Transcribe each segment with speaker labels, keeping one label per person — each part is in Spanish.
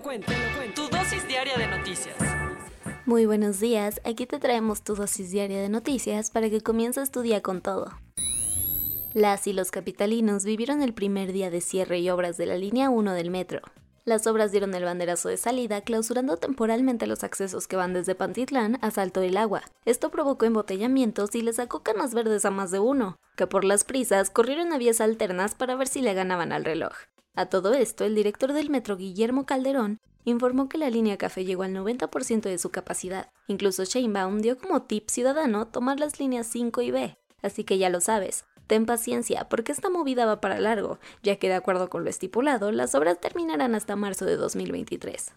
Speaker 1: Tu dosis diaria de noticias.
Speaker 2: Muy buenos días, aquí te traemos tu dosis diaria de noticias para que comiences tu día con todo. Las y los capitalinos vivieron el primer día de cierre y obras de la línea 1 del metro. Las obras dieron el banderazo de salida, clausurando temporalmente los accesos que van desde Pantitlán a Salto del Agua. Esto provocó embotellamientos y le sacó canas verdes a más de uno, que por las prisas corrieron a vías alternas para ver si le ganaban al reloj. A todo esto, el director del metro, Guillermo Calderón, informó que la línea café llegó al 90% de su capacidad. Incluso Sheinbaum dio como tip ciudadano tomar las líneas 5 y B. Así que ya lo sabes, ten paciencia porque esta movida va para largo, ya que de acuerdo con lo estipulado, las obras terminarán hasta marzo de 2023.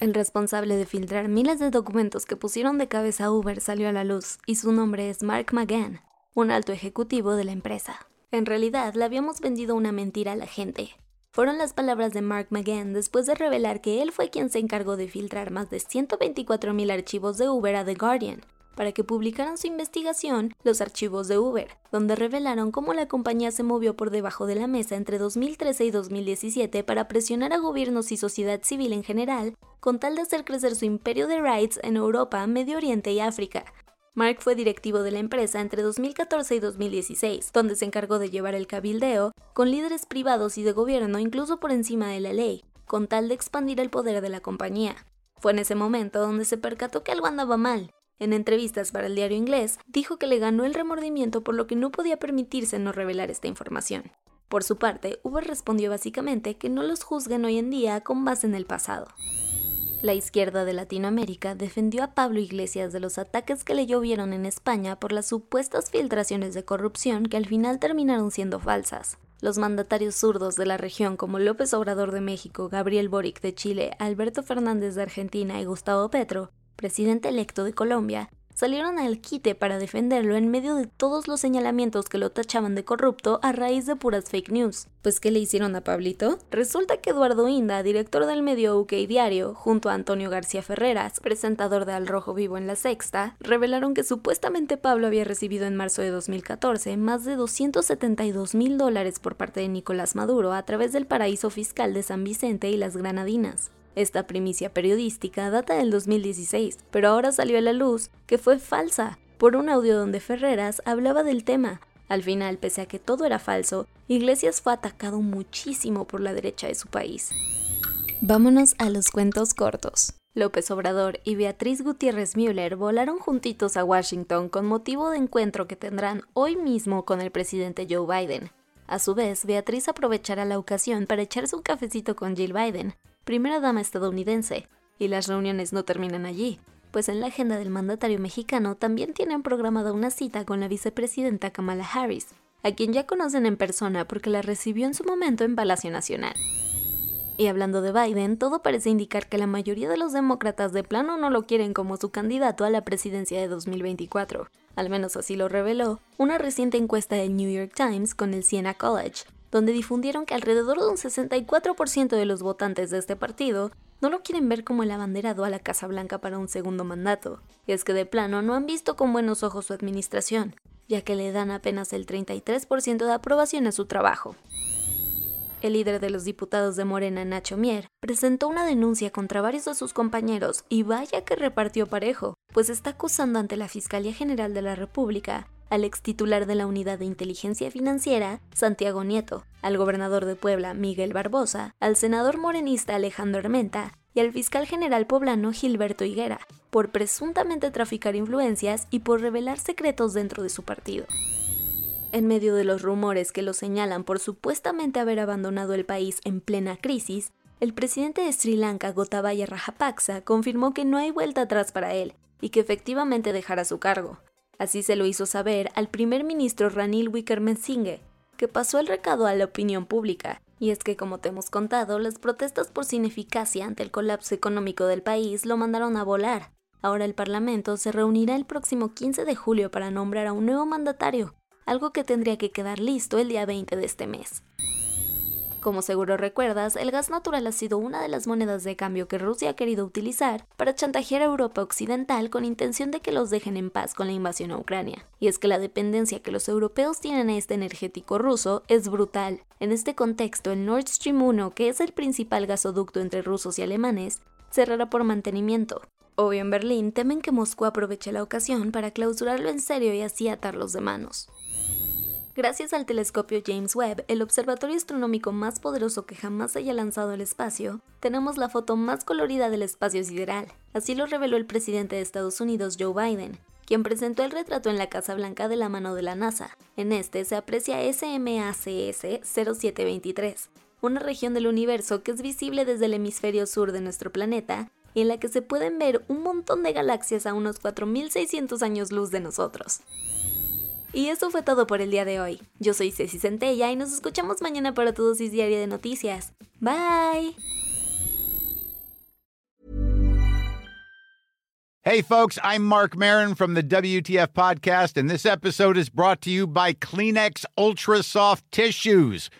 Speaker 2: El responsable de filtrar miles de documentos que pusieron de cabeza a Uber salió a la luz y su nombre es Mark McGann, un alto ejecutivo de la empresa. En realidad, le habíamos vendido una mentira a la gente. Fueron las palabras de Mark McGann después de revelar que él fue quien se encargó de filtrar más de 124.000 archivos de Uber a The Guardian, para que publicaran su investigación Los archivos de Uber, donde revelaron cómo la compañía se movió por debajo de la mesa entre 2013 y 2017 para presionar a gobiernos y sociedad civil en general, con tal de hacer crecer su imperio de rights en Europa, Medio Oriente y África, Mark fue directivo de la empresa entre 2014 y 2016, donde se encargó de llevar el cabildeo con líderes privados y de gobierno incluso por encima de la ley, con tal de expandir el poder de la compañía. Fue en ese momento donde se percató que algo andaba mal. En entrevistas para el diario inglés, dijo que le ganó el remordimiento por lo que no podía permitirse no revelar esta información. Por su parte, Uber respondió básicamente que no los juzguen hoy en día con base en el pasado. La izquierda de Latinoamérica defendió a Pablo Iglesias de los ataques que le llovieron en España por las supuestas filtraciones de corrupción que al final terminaron siendo falsas. Los mandatarios zurdos de la región como López Obrador de México, Gabriel Boric de Chile, Alberto Fernández de Argentina y Gustavo Petro, presidente electo de Colombia, salieron al quite para defenderlo en medio de todos los señalamientos que lo tachaban de corrupto a raíz de puras fake news. Pues ¿qué le hicieron a Pablito? Resulta que Eduardo Inda, director del medio UK Diario, junto a Antonio García Ferreras, presentador de Al Rojo Vivo en La Sexta, revelaron que supuestamente Pablo había recibido en marzo de 2014 más de 272 mil dólares por parte de Nicolás Maduro a través del paraíso fiscal de San Vicente y las Granadinas. Esta primicia periodística data del 2016, pero ahora salió a la luz que fue falsa por un audio donde Ferreras hablaba del tema. Al final, pese a que todo era falso, Iglesias fue atacado muchísimo por la derecha de su país. Vámonos a los cuentos cortos. López Obrador y Beatriz Gutiérrez Müller volaron juntitos a Washington con motivo de encuentro que tendrán hoy mismo con el presidente Joe Biden. A su vez, Beatriz aprovechará la ocasión para echarse un cafecito con Jill Biden, primera dama estadounidense, y las reuniones no terminan allí, pues en la agenda del mandatario mexicano también tienen programada una cita con la vicepresidenta Kamala Harris, a quien ya conocen en persona porque la recibió en su momento en Palacio Nacional. Y hablando de Biden, todo parece indicar que la mayoría de los demócratas de plano no lo quieren como su candidato a la presidencia de 2024. Al menos así lo reveló una reciente encuesta del New York Times con el Siena College, donde difundieron que alrededor de un 64% de los votantes de este partido no lo quieren ver como el abanderado a la Casa Blanca para un segundo mandato. Y es que de plano no han visto con buenos ojos su administración, ya que le dan apenas el 33% de aprobación a su trabajo. El líder de los diputados de Morena, Nacho Mier, presentó una denuncia contra varios de sus compañeros y vaya que repartió parejo, pues está acusando ante la Fiscalía General de la República al ex titular de la Unidad de Inteligencia Financiera, Santiago Nieto, al gobernador de Puebla, Miguel Barbosa, al senador morenista Alejandro Armenta y al fiscal general poblano Gilberto Higuera, por presuntamente traficar influencias y por revelar secretos dentro de su partido. En medio de los rumores que lo señalan por supuestamente haber abandonado el país en plena crisis, el presidente de Sri Lanka, Gotabaya Rajapaksa, confirmó que no hay vuelta atrás para él y que efectivamente dejará su cargo. Así se lo hizo saber al primer ministro Ranil Wickremesinghe, que pasó el recado a la opinión pública. Y es que, como te hemos contado, las protestas por sin eficacia ante el colapso económico del país lo mandaron a volar. Ahora el Parlamento se reunirá el próximo 15 de julio para nombrar a un nuevo mandatario, algo que tendría que quedar listo el día 20 de este mes. Como seguro recuerdas, el gas natural ha sido una de las monedas de cambio que Rusia ha querido utilizar para chantajear a Europa Occidental con intención de que los dejen en paz con la invasión a Ucrania. Y es que la dependencia que los europeos tienen a este energético ruso es brutal. En este contexto, el Nord Stream 1, que es el principal gasoducto entre rusos y alemanes, cerrará por mantenimiento. Obvio en Berlín temen que Moscú aproveche la ocasión para clausurarlo en serio y así atarlos de manos. Gracias al telescopio James Webb, el observatorio astronómico más poderoso que jamás haya lanzado al espacio, tenemos la foto más colorida del espacio sideral. Así lo reveló el presidente de Estados Unidos, Joe Biden, quien presentó el retrato en la Casa Blanca de la mano de la NASA. En este se aprecia SMACS 0723, una región del universo que es visible desde el hemisferio sur de nuestro planeta y en la que se pueden ver un montón de galaxias a unos 4.600 años luz de nosotros. Y eso fue todo por el día de hoy. Yo soy Ceci Centella y nos escuchamos mañana para tu dosis diaria de noticias. Bye.
Speaker 3: Hey, folks, I'm Mark Marin from the WTF Podcast, and this episode is brought to you by Kleenex Ultra Soft Tissues